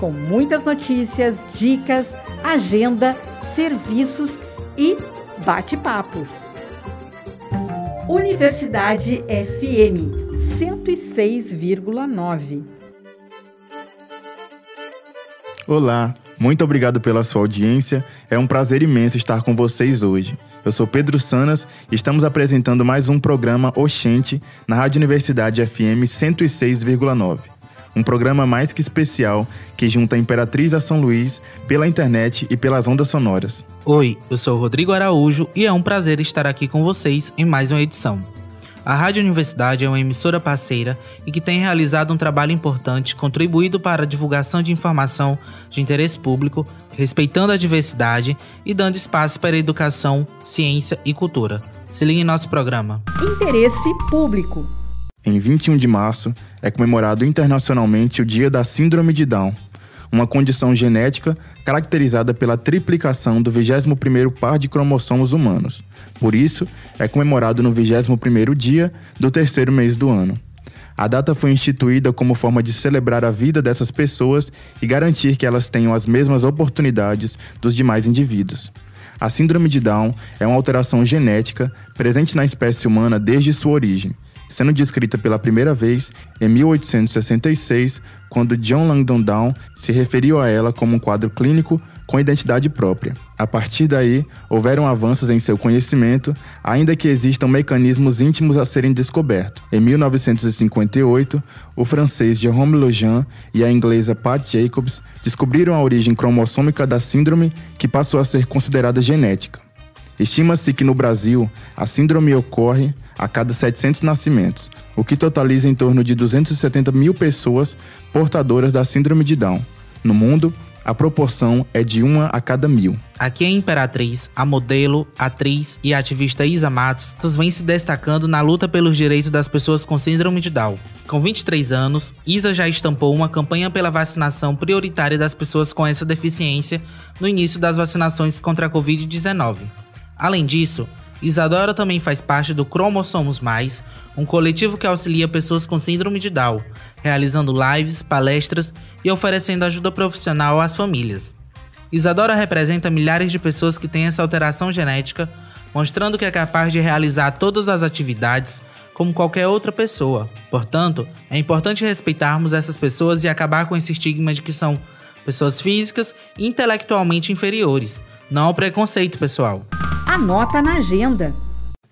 com muitas notícias, dicas, agenda, serviços e bate-papos. Universidade FM 106,9. Olá, muito obrigado pela sua audiência. É um prazer imenso estar com vocês hoje. Eu sou Pedro Sanas e estamos apresentando mais um programa Oxente na Rádio Universidade FM 106,9. Um programa mais que especial que junta a Imperatriz a São Luís pela internet e pelas ondas sonoras. Oi, eu sou Rodrigo Araújo e é um prazer estar aqui com vocês em mais uma edição. A Rádio Universidade é uma emissora parceira e que tem realizado um trabalho importante contribuído para a divulgação de informação de interesse público, respeitando a diversidade e dando espaço para a educação, ciência e cultura. Se ligue em nosso programa. Interesse público. Em 21 de março é comemorado internacionalmente o Dia da Síndrome de Down, uma condição genética caracterizada pela triplicação do 21º par de cromossomos humanos. Por isso, é comemorado no 21º dia do terceiro mês do ano. A data foi instituída como forma de celebrar a vida dessas pessoas e garantir que elas tenham as mesmas oportunidades dos demais indivíduos. A síndrome de Down é uma alteração genética presente na espécie humana desde sua origem, sendo descrita pela primeira vez em 1866 quando John Langdon Down se referiu a ela como um quadro clínico com identidade própria. A partir daí, houveram avanços em seu conhecimento, ainda que existam mecanismos íntimos a serem descobertos. Em 1958, o francês Jérôme Lejean e a inglesa Pat Jacobs descobriram a origem cromossômica da síndrome, que passou a ser considerada genética. Estima-se que no Brasil a síndrome ocorre a cada 700 nascimentos, o que totaliza em torno de 270 mil pessoas portadoras da síndrome de Down. No mundo, a proporção é de uma a cada mil. Aqui em Imperatriz, a modelo, atriz e ativista Isa Matos vem se destacando na luta pelos direitos das pessoas com síndrome de Down. Com 23 anos, Isa já estampou uma campanha pela vacinação prioritária das pessoas com essa deficiência no início das vacinações contra a Covid-19. Além disso, Isadora também faz parte do Cromossomos Mais, um coletivo que auxilia pessoas com síndrome de Down, realizando lives, palestras e oferecendo ajuda profissional às famílias. Isadora representa milhares de pessoas que têm essa alteração genética, mostrando que é capaz de realizar todas as atividades como qualquer outra pessoa. Portanto, é importante respeitarmos essas pessoas e acabar com esse estigma de que são pessoas físicas e intelectualmente inferiores. Não ao preconceito, pessoal. Anota na agenda.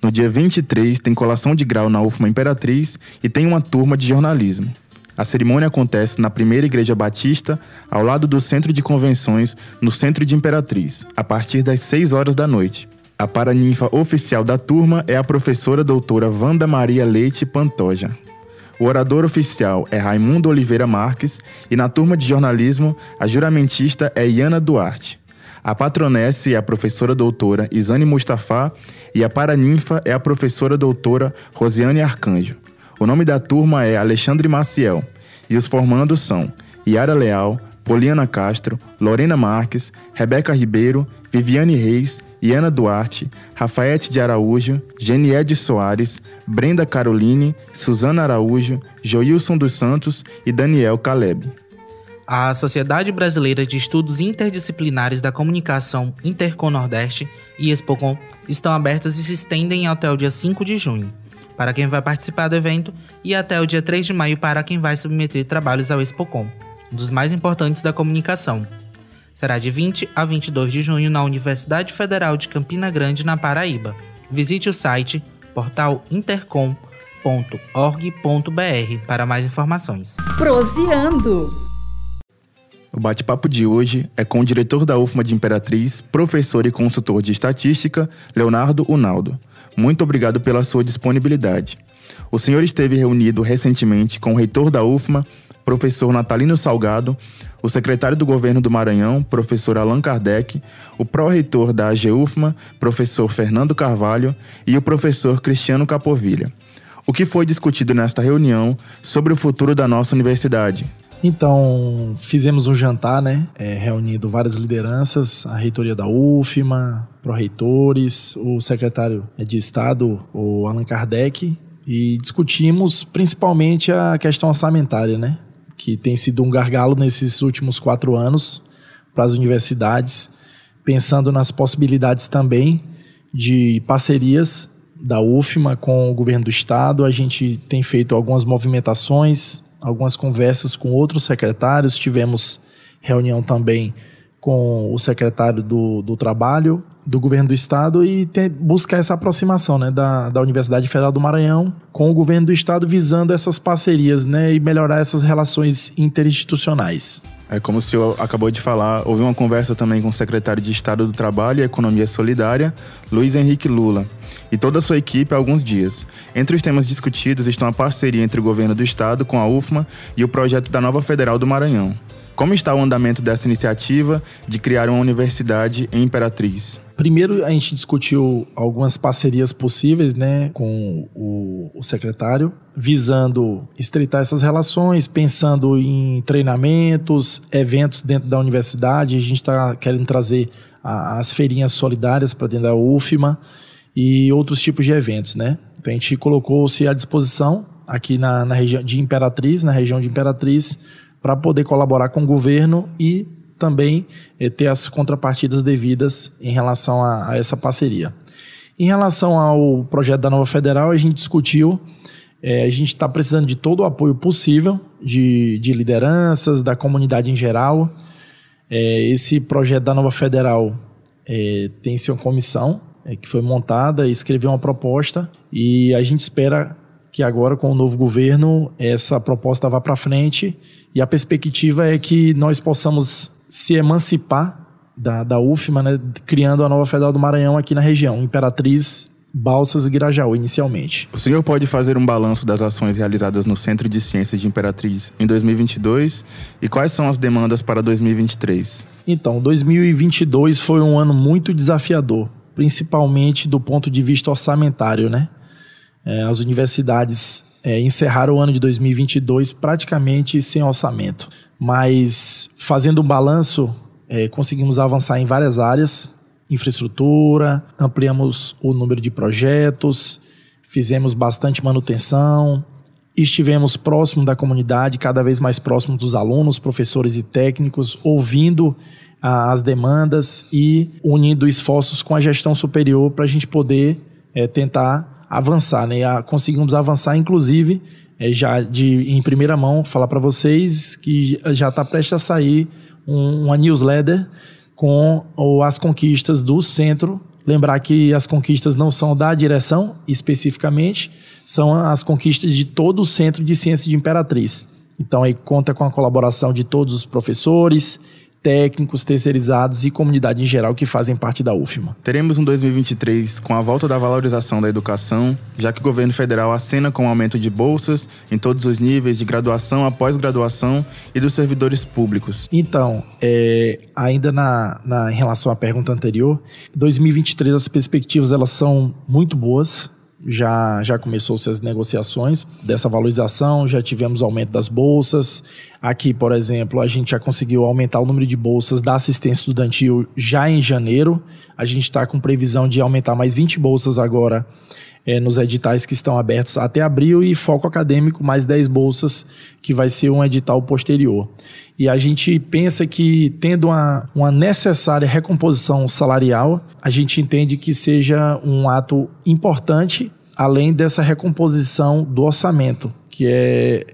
No dia 23 tem colação de grau na UFMA Imperatriz e tem uma turma de jornalismo. A cerimônia acontece na primeira igreja batista, ao lado do centro de convenções, no centro de Imperatriz, a partir das 6 horas da noite. A paraninfa oficial da turma é a professora doutora Wanda Maria Leite Pantoja. O orador oficial é Raimundo Oliveira Marques e na turma de jornalismo a juramentista é Iana Duarte. A patronesse é a professora doutora Isane Mustafa e a paraninfa é a professora doutora Rosiane Arcanjo. O nome da turma é Alexandre Maciel e os formandos são Yara Leal, Poliana Castro, Lorena Marques, Rebeca Ribeiro, Viviane Reis, Iana Duarte, Rafaete de Araújo, Geniede Soares, Brenda Caroline, Suzana Araújo, Joilson dos Santos e Daniel Caleb a Sociedade Brasileira de Estudos Interdisciplinares da Comunicação Intercom Nordeste e Expocom estão abertas e se estendem até o dia 5 de junho, para quem vai participar do evento, e até o dia 3 de maio para quem vai submeter trabalhos ao Expocom, um dos mais importantes da comunicação. Será de 20 a 22 de junho na Universidade Federal de Campina Grande, na Paraíba. Visite o site portalintercom.org.br para mais informações. Proseando! O bate-papo de hoje é com o diretor da UFMA de Imperatriz, professor e consultor de estatística, Leonardo Unaldo. Muito obrigado pela sua disponibilidade. O senhor esteve reunido recentemente com o reitor da UFMA, professor Natalino Salgado, o secretário do governo do Maranhão, professor Allan Kardec, o pró-reitor da AGUFMA, professor Fernando Carvalho, e o professor Cristiano Capovilha. O que foi discutido nesta reunião sobre o futuro da nossa universidade? Então, fizemos um jantar, né? É, reunindo várias lideranças, a reitoria da UFMA, pró-reitores, o secretário de Estado, o Allan Kardec, e discutimos principalmente a questão orçamentária, né? Que tem sido um gargalo nesses últimos quatro anos para as universidades, pensando nas possibilidades também de parcerias da UFMA com o governo do estado. A gente tem feito algumas movimentações algumas conversas com outros secretários, tivemos reunião também com o secretário do, do Trabalho, do governo do Estado e buscar essa aproximação né, da, da Universidade Federal do Maranhão com o governo do Estado, visando essas parcerias né, e melhorar essas relações interinstitucionais. É como o senhor acabou de falar, houve uma conversa também com o secretário de Estado do Trabalho e Economia Solidária, Luiz Henrique Lula, e toda a sua equipe há alguns dias. Entre os temas discutidos estão a parceria entre o governo do Estado com a UFMA e o projeto da nova Federal do Maranhão. Como está o andamento dessa iniciativa de criar uma universidade em Imperatriz? Primeiro, a gente discutiu algumas parcerias possíveis né, com o, o, secretário, visando estreitar essas relações, pensando em treinamentos, eventos dentro da universidade. A gente está querendo trazer a, as feirinhas solidárias para dentro da UFMA e outros tipos de eventos. Né? Então, a gente colocou-se à disposição aqui na, na região de Imperatriz, na região de Imperatriz, para poder colaborar com o governo e também eh, ter as contrapartidas devidas em relação a, a, essa parceria. Em relação ao projeto da nova federal, a gente discutiu, eh, a gente está precisando de todo o apoio possível de, de lideranças, da comunidade em geral. Eh, esse projeto da nova federal tem-se uma comissão que foi montada escreveu uma proposta e a gente espera que agora com o novo governo essa proposta vá para frente e a perspectiva é que nós possamos se emancipar da, da UFMA, né, criando a nova Federal do Maranhão aqui na região, Imperatriz, Balsas e Grajaú, inicialmente. O senhor pode fazer um balanço das ações realizadas no Centro de Ciências de Imperatriz em 2022 e quais são as demandas para 2023? Então, 2022 foi um ano muito desafiador, principalmente do ponto de vista orçamentário, né? É, as universidades é, o ano de 2022 praticamente sem orçamento. Mas, fazendo um balanço, é, conseguimos avançar em várias áreas: infraestrutura, ampliamos o número de projetos, fizemos bastante manutenção, estivemos próximo da comunidade, cada vez mais próximo dos alunos, professores e técnicos, ouvindo as demandas e unindo esforços com a gestão superior para a gente poder é, tentar avançar, né? conseguimos avançar, inclusive, é, já de em primeira mão, falar para vocês que já está prestes a sair um, uma newsletter com ou, as conquistas do centro. Lembrar que as conquistas não são da direção especificamente, são as conquistas de todo o Centro de Ciência de Imperatriz. Então aí conta com a colaboração de todos os professores, técnicos, terceirizados e comunidade em geral que fazem parte da UFMA. Teremos um 2023 com a volta da valorização da educação, já que o governo federal acena com o aumento de bolsas em todos os níveis de graduação a pós-graduação e dos servidores públicos. Então, é, ainda na, na, em relação à pergunta anterior, 2023 as perspectivas elas são muito boas já, já começou-se as negociações dessa valorização, já tivemos aumento das bolsas. Aqui, por exemplo, a gente já conseguiu aumentar o número de bolsas da assistência estudantil já em janeiro. A gente está com previsão de aumentar mais 20 bolsas agora é, nos editais que estão abertos até abril e foco acadêmico mais 10 bolsas, que vai ser um edital posterior. E a gente pensa que, tendo uma, uma necessária recomposição salarial, a gente entende que seja um ato importante, além dessa recomposição do orçamento, que é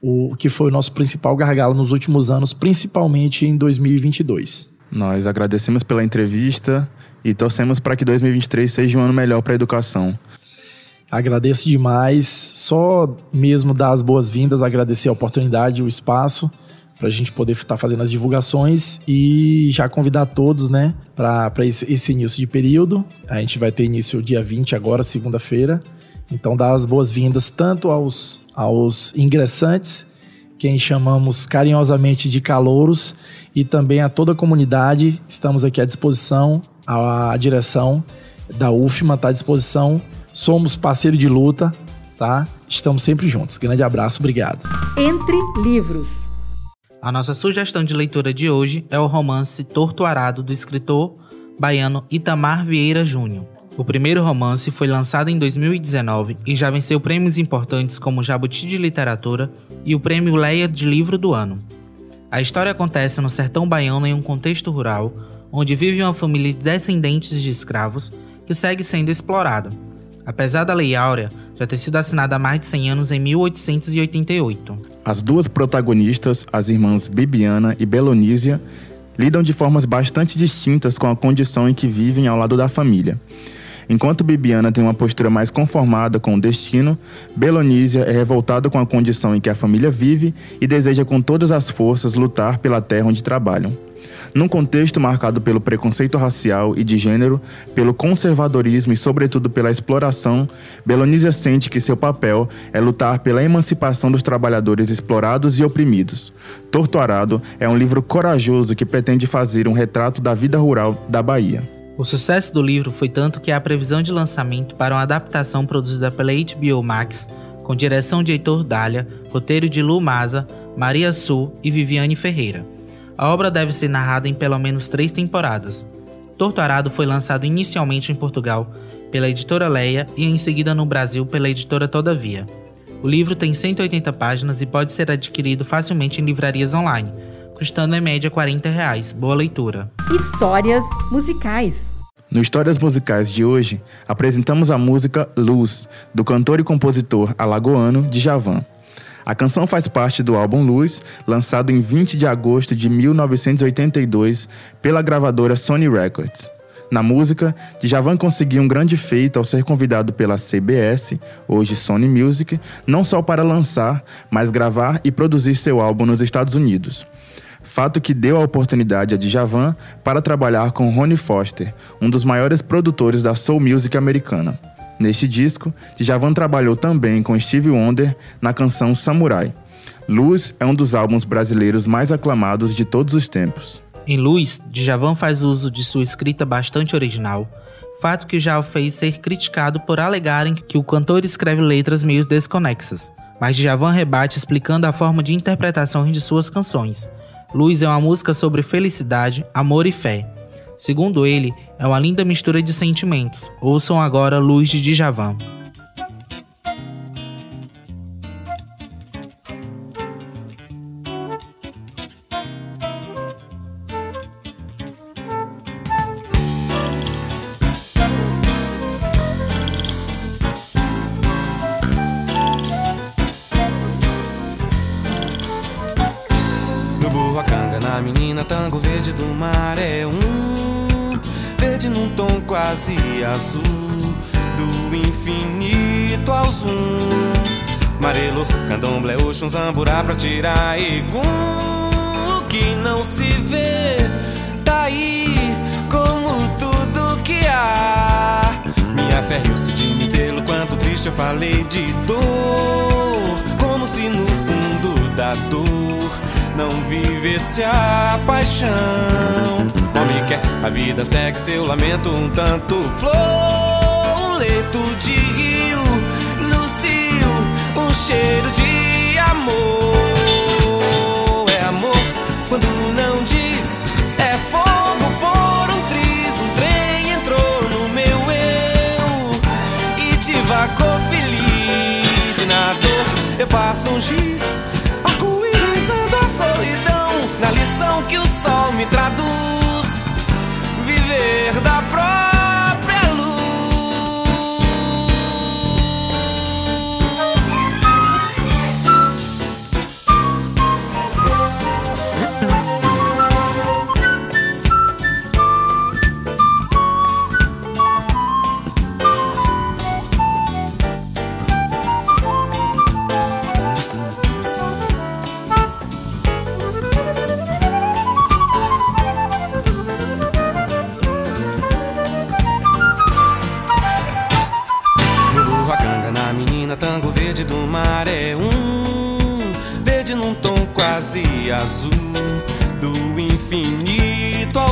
o que foi o nosso principal gargalo nos últimos anos, principalmente em 2022. Nós agradecemos pela entrevista e torcemos para que 2023 seja um ano melhor para a educação. Agradeço demais, só mesmo dar as boas-vindas, agradecer a oportunidade, o espaço para a gente poder estar tá fazendo as divulgações e já convidar todos, né, para esse, esse início de período. A gente vai ter início dia 20 agora, segunda-feira. Então, dar as boas-vindas tanto aos, aos ingressantes quem chamamos carinhosamente de calouros, e também a toda a comunidade. Estamos aqui à disposição, a, direção da UFMA está à disposição. Somos parceiro de luta, tá? Estamos sempre juntos. Grande abraço, obrigado. Entre livros. A nossa sugestão de leitura de hoje é o romance Torto Arado do escritor baiano Itamar Vieira Júnior. O primeiro romance foi lançado em 2019 e já venceu prêmios importantes como o Jabuti de Literatura e o Prêmio Leia de Livro do Ano. A história acontece no sertão baiano em um contexto rural, onde vive uma família de descendentes de escravos que segue sendo explorada. Apesar da Lei Áurea já ter sido assinada há mais de 100 anos em 1888. As duas protagonistas, as irmãs Bibiana e Belonísia, lidam de formas bastante distintas com a condição em que vivem ao lado da família. Enquanto Bibiana tem uma postura mais conformada com o destino, Belonísia é revoltada com a condição em que a família vive e deseja com todas as forças lutar pela terra onde trabalham. Num contexto marcado pelo preconceito racial e de gênero, pelo conservadorismo e, sobretudo, pela exploração, Belonísia sente que seu papel é lutar pela emancipação dos trabalhadores explorados e oprimidos. Torturado é um livro corajoso que pretende fazer um retrato da vida rural da Bahia. O sucesso do livro foi tanto que há previsão de lançamento para uma adaptação produzida pela HBO Max, com direção de Heitor Dália, roteiro de Lu Maza, Maria Sul e Viviane Ferreira. A obra deve ser narrada em pelo menos três temporadas. Torturado foi lançado inicialmente em Portugal pela editora Leia e em seguida no Brasil pela editora Todavia. O livro tem 180 páginas e pode ser adquirido facilmente em livrarias online custando em média 40 reais. Boa leitura. Histórias musicais. No Histórias Musicais de hoje, apresentamos a música Luz, do cantor e compositor alagoano Djavan. A canção faz parte do álbum Luz, lançado em 20 de agosto de 1982 pela gravadora Sony Records. Na música, Djavan conseguiu um grande feito ao ser convidado pela CBS, hoje Sony Music, não só para lançar, mas gravar e produzir seu álbum nos Estados Unidos fato que deu a oportunidade a Djavan para trabalhar com Ronnie Foster, um dos maiores produtores da soul music americana. Neste disco, Djavan trabalhou também com Stevie Wonder na canção Samurai. Luz é um dos álbuns brasileiros mais aclamados de todos os tempos. Em Luz, Djavan faz uso de sua escrita bastante original, fato que já o fez ser criticado por alegarem que o cantor escreve letras meio desconexas. Mas Djavan rebate explicando a forma de interpretação de suas canções, Luz é uma música sobre felicidade, amor e fé. Segundo ele, é uma linda mistura de sentimentos. Ouçam agora Luz de Djavan. Marelo, candomblé, oxum, zamburá pra tirar egum. O que não se vê, tá aí como tudo que há. Minha fé riu-se de mim pelo quanto triste eu falei de dor. Como se no fundo da dor não vivesse a paixão homem quer. A vida segue seu lamento um tanto flor, um leito de cheiro de amor. É amor quando não diz, é fogo por um triz. Um trem entrou no meu eu e devagou feliz. E na dor eu passo um giz,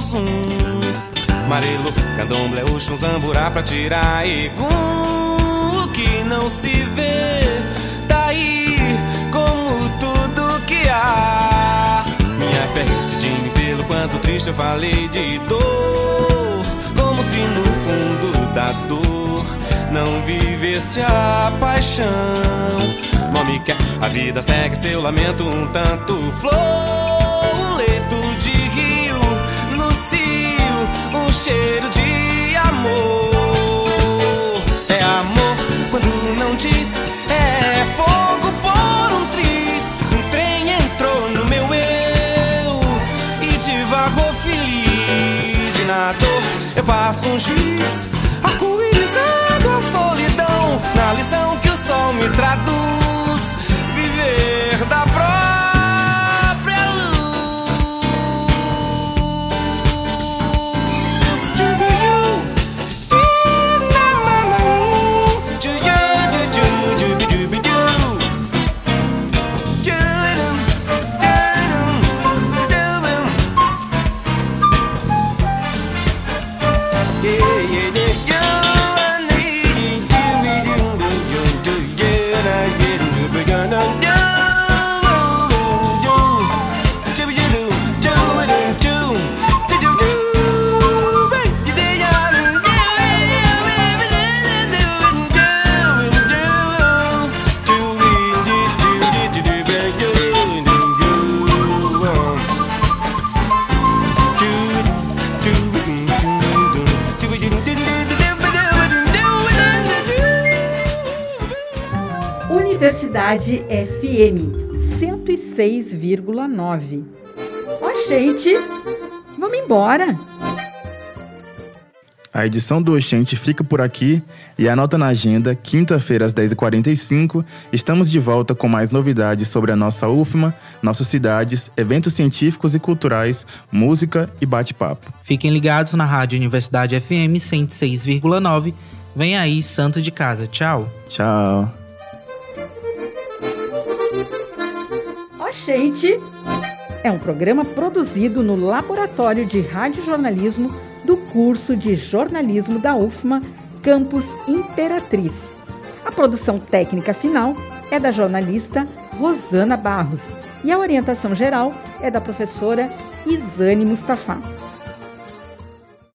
ao zoom. Marelo, candomblé, oxum, zamburá pra tirar egum. O que não se vê, tá aí como tudo que há. Minha fé decidindo pelo quanto triste eu falei de dor. Como se no fundo da dor não vivesse a paixão. Mami quer, a vida segue seu lamento um tanto flor. Universidade FM 106,9. Ó, gente, vamos embora. A edição do Oxente fica por aqui e anota na agenda, quinta-feira às 10h45, estamos de volta com mais novidades sobre a nossa UFMA, nossas cidades, eventos científicos e culturais, música e bate-papo. Fiquem ligados na Rádio Universidade FM 106,9. Vem aí, Santo de Casa. Tchau. Tchau! Ó, gente, é um programa produzido no Laboratório de Radiojornalismo do curso de jornalismo da UFMA, Campus Imperatriz. A produção técnica final é da jornalista Rosana Barros e a orientação geral é da professora Isane Mustafa.